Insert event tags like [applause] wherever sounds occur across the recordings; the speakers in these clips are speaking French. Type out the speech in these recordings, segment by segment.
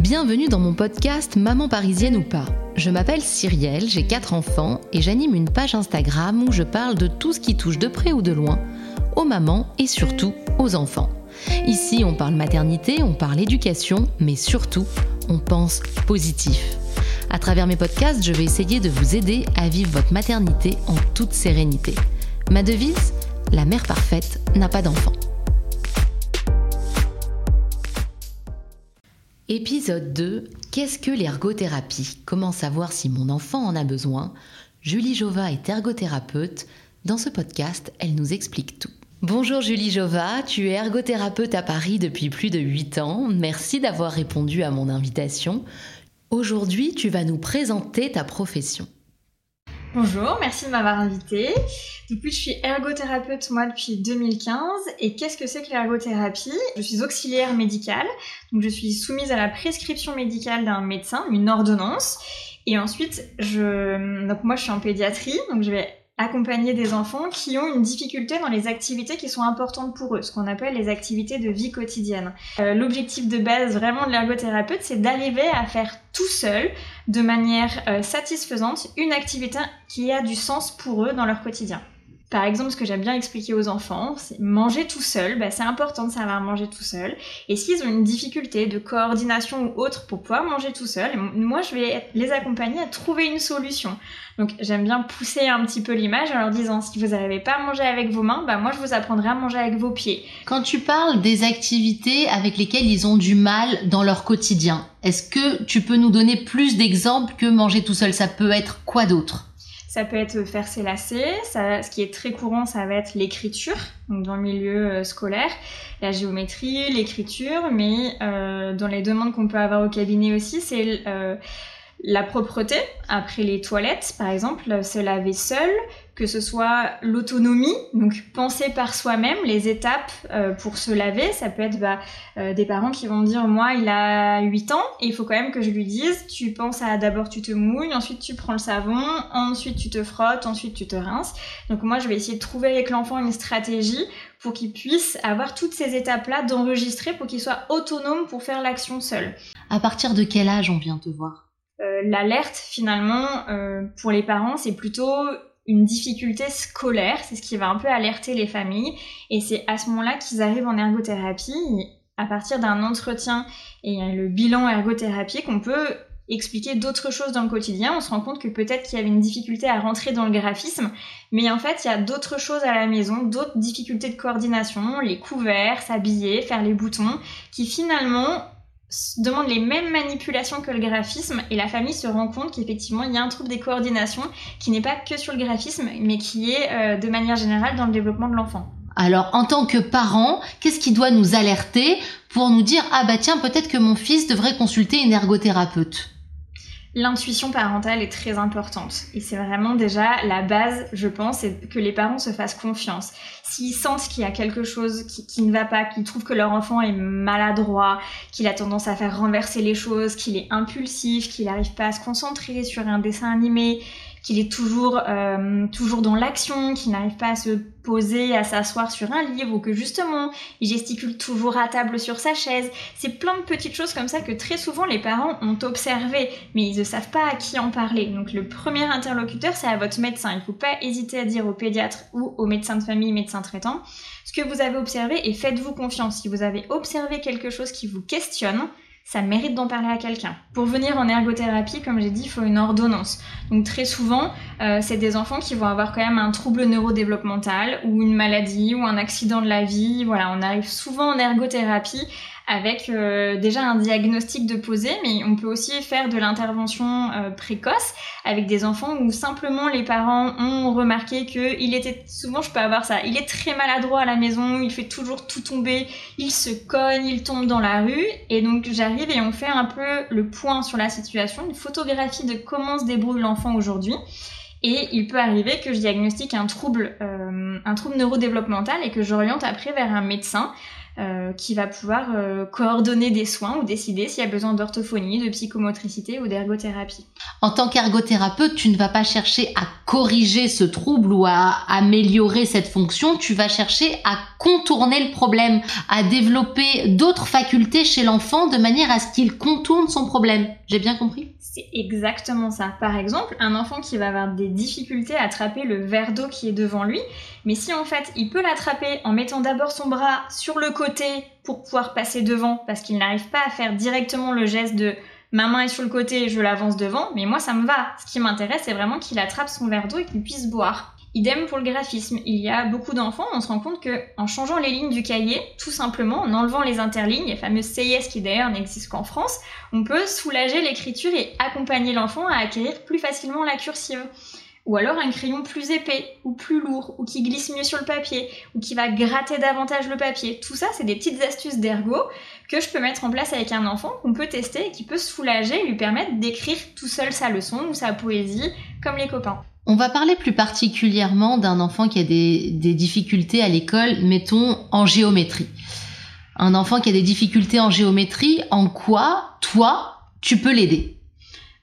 Bienvenue dans mon podcast Maman parisienne ou pas. Je m'appelle Cyrielle, j'ai 4 enfants et j'anime une page Instagram où je parle de tout ce qui touche de près ou de loin aux mamans et surtout aux enfants. Ici, on parle maternité, on parle éducation, mais surtout, on pense positif. À travers mes podcasts, je vais essayer de vous aider à vivre votre maternité en toute sérénité. Ma devise La mère parfaite n'a pas d'enfant. Épisode 2 Qu'est-ce que l'ergothérapie? Comment savoir si mon enfant en a besoin? Julie Jova est ergothérapeute. Dans ce podcast, elle nous explique tout. Bonjour Julie Jova, tu es ergothérapeute à Paris depuis plus de 8 ans. Merci d'avoir répondu à mon invitation. Aujourd'hui, tu vas nous présenter ta profession. Bonjour, merci de m'avoir invitée. Depuis, je suis ergothérapeute moi depuis 2015. Et qu'est-ce que c'est que l'ergothérapie? Je suis auxiliaire médicale, donc je suis soumise à la prescription médicale d'un médecin, une ordonnance. Et ensuite, je... donc moi je suis en pédiatrie, donc je vais accompagner des enfants qui ont une difficulté dans les activités qui sont importantes pour eux, ce qu'on appelle les activités de vie quotidienne. Euh, l'objectif de base vraiment de l'ergothérapeute, c'est d'arriver à faire tout seul, de manière euh, satisfaisante, une activité qui a du sens pour eux dans leur quotidien. Par exemple, ce que j'aime bien expliquer aux enfants, c'est manger tout seul, bah, c'est important de savoir manger tout seul. Et s'ils ont une difficulté de coordination ou autre pour pouvoir manger tout seul, moi je vais les accompagner à trouver une solution. Donc j'aime bien pousser un petit peu l'image en leur disant si vous n'arrivez pas à manger avec vos mains, bah moi je vous apprendrai à manger avec vos pieds. Quand tu parles des activités avec lesquelles ils ont du mal dans leur quotidien, est-ce que tu peux nous donner plus d'exemples que manger tout seul? Ça peut être quoi d'autre? Ça peut être faire ses lacets, ce qui est très courant, ça va être l'écriture, donc dans le milieu euh, scolaire, la géométrie, l'écriture, mais euh, dans les demandes qu'on peut avoir au cabinet aussi, c'est euh, la propreté, après les toilettes par exemple, se laver seul, que ce soit l'autonomie, donc penser par soi-même les étapes euh, pour se laver. Ça peut être bah, euh, des parents qui vont dire moi il a 8 ans et il faut quand même que je lui dise tu penses à d'abord tu te mouilles, ensuite tu prends le savon, ensuite tu te frottes, ensuite tu te rinces. Donc moi je vais essayer de trouver avec l'enfant une stratégie pour qu'il puisse avoir toutes ces étapes-là d'enregistrer pour qu'il soit autonome pour faire l'action seul. À partir de quel âge on vient te voir? Euh, l'alerte finalement pour les parents c'est plutôt une difficulté scolaire, c'est ce qui va un peu alerter les familles, et c'est à ce moment-là qu'ils arrivent en ergothérapie, à partir d'un entretien et le bilan ergothérapie qu'on peut expliquer d'autres choses dans le quotidien, on se rend compte que peut-être qu'il y avait une difficulté à rentrer dans le graphisme, mais en fait il y a d'autres choses à la maison, d'autres difficultés de coordination, les couverts, s'habiller, faire les boutons, qui finalement demande les mêmes manipulations que le graphisme et la famille se rend compte qu'effectivement il y a un trouble des coordinations qui n'est pas que sur le graphisme mais qui est euh, de manière générale dans le développement de l'enfant. Alors en tant que parent, qu'est-ce qui doit nous alerter pour nous dire ah bah tiens peut-être que mon fils devrait consulter une ergothérapeute L'intuition parentale est très importante et c'est vraiment déjà la base, je pense, c'est que les parents se fassent confiance. S'ils sentent qu'il y a quelque chose qui, ne va pas, qu'ils trouvent que leur enfant est maladroit, qu'il a tendance à faire renverser les choses, qu'il est impulsif, qu'il n'arrive pas à se concentrer sur un dessin animé, qu'il est toujours, euh, toujours dans l'action, qu'il n'arrive pas à se poser, à s'asseoir sur un livre, ou que justement, il gesticule toujours à table sur sa chaise. C'est plein de petites choses comme ça que très souvent les parents ont observé, mais ils ne savent pas à qui en parler. Donc le premier interlocuteur, c'est à votre médecin. Il ne faut pas hésiter à dire au pédiatre ou au médecin de famille, médecin traitant, ce que vous avez observé et faites-vous confiance. Si vous avez observé quelque chose qui vous questionne, ça mérite d'en parler à quelqu'un. Pour venir en ergothérapie, comme j'ai dit, il faut une ordonnance. Donc très souvent, euh, c'est des enfants qui vont avoir quand même un trouble neurodéveloppemental ou une maladie ou un accident de la vie. Voilà, on arrive souvent en ergothérapie avec euh, déjà un diagnostic de poser, mais on peut aussi faire de l'intervention euh, précoce avec des enfants où simplement les parents ont remarqué que il était souvent je peux avoir ça, il est très maladroit à la maison, il fait toujours tout tomber, il se cogne, il tombe dans la rue et donc j'arrive et on fait un peu le point sur la situation, une photographie de comment se débrouille l'enfant aujourd'hui. Et il peut arriver que je diagnostique un trouble, euh, un trouble neurodéveloppemental et que j'oriente après vers un médecin euh, qui va pouvoir euh, coordonner des soins ou décider s'il y a besoin d'orthophonie, de psychomotricité ou d'ergothérapie. En tant qu'ergothérapeute, tu ne vas pas chercher à corriger ce trouble ou à améliorer cette fonction, tu vas chercher à contourner le problème, à développer d'autres facultés chez l'enfant de manière à ce qu'il contourne son problème. J'ai bien compris? C'est exactement ça. Par exemple, un enfant qui va avoir des difficultés à attraper le verre d'eau qui est devant lui, mais si en fait il peut l'attraper en mettant d'abord son bras sur le côté pour pouvoir passer devant, parce qu'il n'arrive pas à faire directement le geste de ma main est sur le côté, je l'avance devant, mais moi ça me va. Ce qui m'intéresse, c'est vraiment qu'il attrape son verre d'eau et qu'il puisse boire. Idem pour le graphisme. Il y a beaucoup d'enfants, on se rend compte que en changeant les lignes du cahier, tout simplement en enlevant les interlignes, les fameuses CIS qui d'ailleurs n'existent qu'en France, on peut soulager l'écriture et accompagner l'enfant à acquérir plus facilement la cursive ou alors un crayon plus épais ou plus lourd ou qui glisse mieux sur le papier ou qui va gratter davantage le papier. Tout ça, c'est des petites astuces d'ergo que je peux mettre en place avec un enfant qu'on peut tester et qui peut soulager et lui permettre d'écrire tout seul sa leçon ou sa poésie comme les copains. On va parler plus particulièrement d'un enfant qui a des, difficultés à l'école, mettons en géométrie. Un enfant qui a des difficultés en géométrie, en quoi, toi, tu peux l'aider?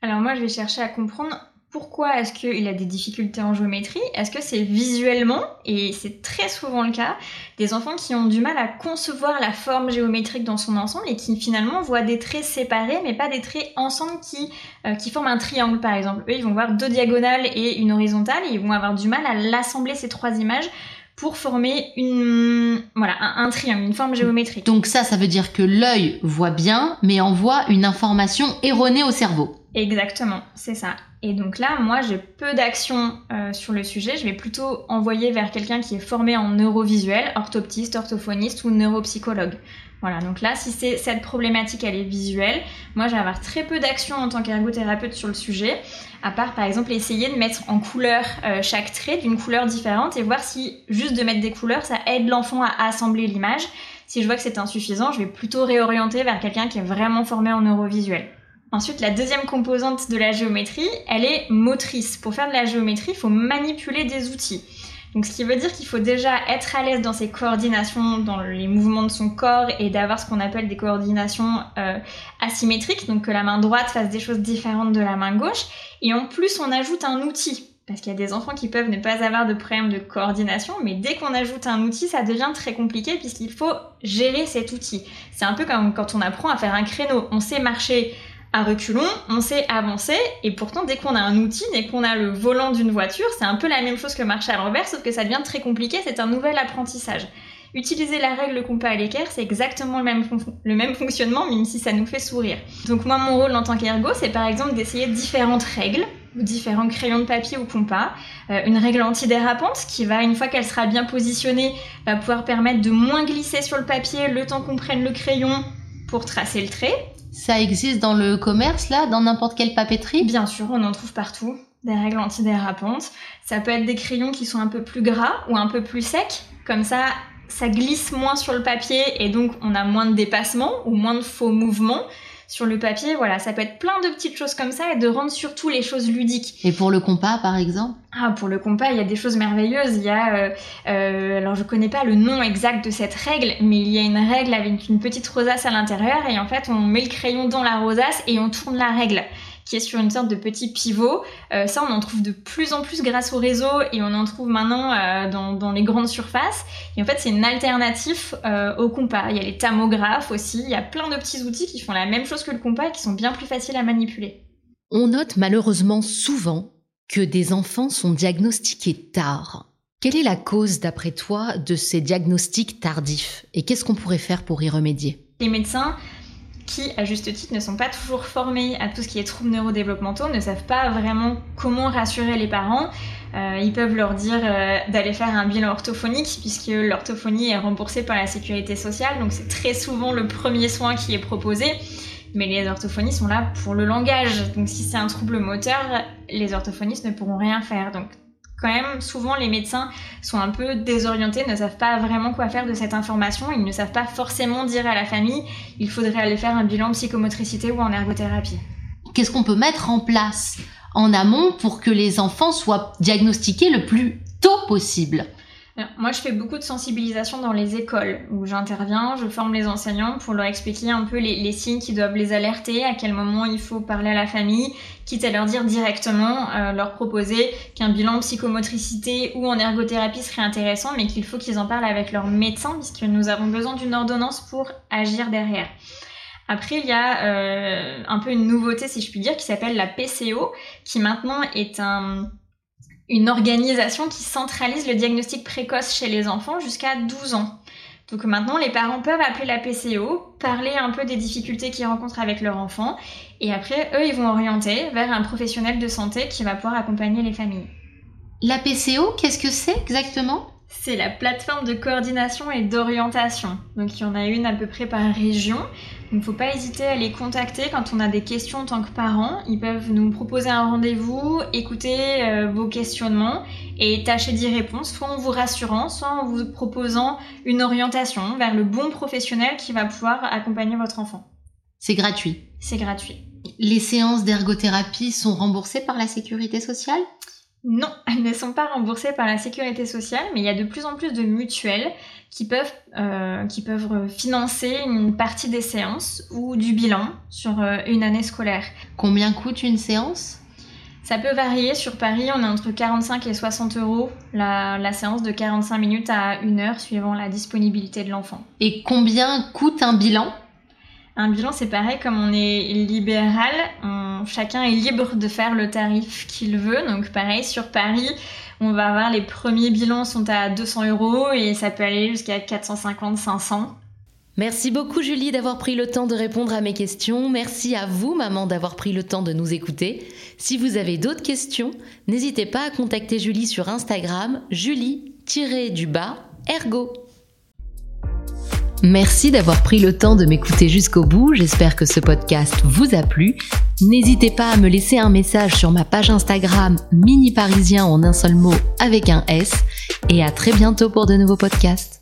Alors moi, je vais chercher à comprendre pourquoi est-ce qu'il a des difficultés en géométrie? Est-ce que c'est visuellement, et c'est très souvent le cas, des enfants qui ont du mal à concevoir la forme géométrique dans son ensemble et qui finalement voient des traits séparés, mais pas des traits ensemble qui, euh, qui forment un triangle par exemple? Eux, ils vont voir deux diagonales et une horizontale et ils vont avoir du mal à l'assembler ces trois images pour former une voilà un, un, triangle, une forme géométrique. Donc ça, ça veut dire que l'œil voit bien, mais envoie une information erronée au cerveau. Exactement, c'est ça. Et donc là, moi, j'ai peu d'actions euh, sur le sujet. Je vais plutôt envoyer vers quelqu'un qui est formé en neurovisuel, orthoptiste, orthophoniste ou neuropsychologue. Voilà, donc là, si c'est cette problématique, elle est visuelle, moi, je vais avoir très peu d'actions en tant qu'ergothérapeute sur le sujet, à part, par exemple, essayer de mettre en couleur euh, chaque trait d'une couleur différente et voir si juste de mettre des couleurs, ça aide l'enfant à assembler l'image. Si je vois que c'est insuffisant, je vais plutôt réorienter vers quelqu'un qui est vraiment formé en neurovisuel. Ensuite, la deuxième composante de la géométrie, elle est motrice. Pour faire de la géométrie, il faut manipuler des outils. Donc, ce qui veut dire qu'il faut déjà être à l'aise dans ses coordinations, dans les mouvements de son corps et d'avoir ce qu'on appelle des coordinations euh, asymétriques, donc que la main droite fasse des choses différentes de la main gauche. Et en plus, on ajoute un outil. Parce qu'il y a des enfants qui peuvent ne pas avoir de problème de coordination, mais dès qu'on ajoute un outil, ça devient très compliqué puisqu'il faut gérer cet outil. C'est un peu comme quand on apprend à faire un créneau. On sait marcher à reculons, on sait avancer, et pourtant dès qu'on a un outil, dès qu'on a le volant d'une voiture, c'est un peu la même chose que marcher à l'envers, sauf que ça devient très compliqué, c'est un nouvel apprentissage. Utiliser la règle compas à l'équerre, c'est exactement le même, le même fonctionnement, même si ça nous fait sourire. Donc moi, mon rôle en tant qu'ergo, c'est par exemple d'essayer différentes règles, ou différents crayons de papier ou compas. Euh, une règle antidérapante qui va, une fois qu'elle sera bien positionnée, va pouvoir permettre de moins glisser sur le papier le temps qu'on prenne le crayon pour tracer le trait. Ça existe dans le commerce, là, dans n'importe quelle papeterie? Bien sûr, on en trouve partout. Des règles antidérapantes. Ça peut être des crayons qui sont un peu plus gras ou un peu plus secs. Comme ça, ça glisse moins sur le papier et donc on a moins de dépassement ou moins de faux mouvements sur le papier. Voilà, ça peut être plein de petites choses comme ça et de rendre surtout les choses ludiques. Et pour le compas, par exemple Ah, pour le compas, il y a des choses merveilleuses. Il y a, euh, euh, alors je connais pas le nom exact de cette règle, mais il y a une règle avec une petite rosace à l'intérieur et en fait on met le crayon dans la rosace et on tourne la règle qui est sur une sorte de petit pivot. Euh, ça, on en trouve de plus en plus grâce au réseau et on en trouve maintenant euh, dans, les grandes surfaces. Et en fait, c'est une alternative euh, au compas. Il y a les tamographes aussi. Il y a plein de petits outils qui font la même chose que le compas et qui sont bien plus faciles à manipuler. On note malheureusement souvent que des enfants sont diagnostiqués tard. Quelle est la cause, d'après toi, de ces diagnostics tardifs? Et qu'est-ce qu'on pourrait faire pour y remédier? Les médecins qui, à juste titre, ne sont pas toujours formés à tout ce qui est troubles neurodéveloppementaux, ne savent pas vraiment comment rassurer les parents. Euh, ils peuvent leur dire euh, d'aller faire un bilan orthophonique, puisque l'orthophonie est remboursée par la sécurité sociale, donc c'est très souvent le premier soin qui est proposé. Mais les orthophonies sont là pour le langage, donc si c'est un trouble moteur, les orthophonistes ne pourront rien faire. Quand même, souvent les médecins sont un peu désorientés, ne savent pas vraiment quoi faire de cette information, ils ne savent pas forcément dire à la famille il faudrait aller faire un bilan psychomotricité ou en ergothérapie. Qu'est-ce qu'on peut mettre en place en amont pour que les enfants soient diagnostiqués le plus tôt possible? Moi, je fais beaucoup de sensibilisation dans les écoles où j'interviens, je forme les enseignants pour leur expliquer un peu les, signes qui doivent les alerter, à quel moment il faut parler à la famille, quitte à leur dire directement, euh, leur proposer qu'un bilan psychomotricité ou en ergothérapie serait intéressant, mais qu'il faut qu'ils en parlent avec leur médecin puisque nous avons besoin d'une ordonnance pour agir derrière. Après, il y a euh, un peu une nouveauté, si je puis dire, qui s'appelle la PCO, qui maintenant est un une organisation qui centralise le diagnostic précoce chez les enfants jusqu'à 12 ans. Donc maintenant, les parents peuvent appeler la PCO, parler un peu des difficultés qu'ils rencontrent avec leur enfant, et après, eux, ils vont orienter vers un professionnel de santé qui va pouvoir accompagner les familles. La PCO, qu'est-ce que c'est exactement? C'est la plateforme de coordination et d'orientation. Donc il y en a une à peu près par région. Il ne faut pas hésiter à les contacter quand on a des questions en tant que parents. Ils peuvent nous proposer un rendez-vous, écouter euh, vos questionnements et tâcher d'y répondre, soit en vous rassurant, soit en vous proposant une orientation vers le bon professionnel qui va pouvoir accompagner votre enfant. C'est gratuit. C'est gratuit. Les séances d'ergothérapie sont remboursées par la sécurité sociale? Non, [laughs] elles ne sont pas remboursées par la sécurité sociale, mais il y a de plus en plus de mutuelles qui peuvent, euh, qui peuvent financer une partie des séances ou du bilan sur euh, une année scolaire. Combien coûte une séance? Ça peut varier. Sur Paris, on est entre 45 et 60 euros la, la, séance de 45 minutes à 1 heure suivant la disponibilité de l'enfant. Et combien coûte un bilan? Un bilan, c'est pareil, comme on est libéral, chacun est libre de faire le tarif qu'il veut. Donc pareil, sur Paris, on va avoir les premiers bilans sont à 200 euros et ça peut aller jusqu'à 450, 500. Merci beaucoup Julie d'avoir pris le temps de répondre à mes questions. Merci à vous maman d'avoir pris le temps de nous écouter. Si vous avez d'autres questions, n'hésitez pas à contacter Julie sur Instagram, julie-du-bas ergo. Merci d'avoir pris le temps de m'écouter jusqu'au bout. J'espère que ce podcast vous a plu. N'hésitez pas à me laisser un message sur ma page Instagram mini parisien en un seul mot avec un S. Et à très bientôt pour de nouveaux podcasts.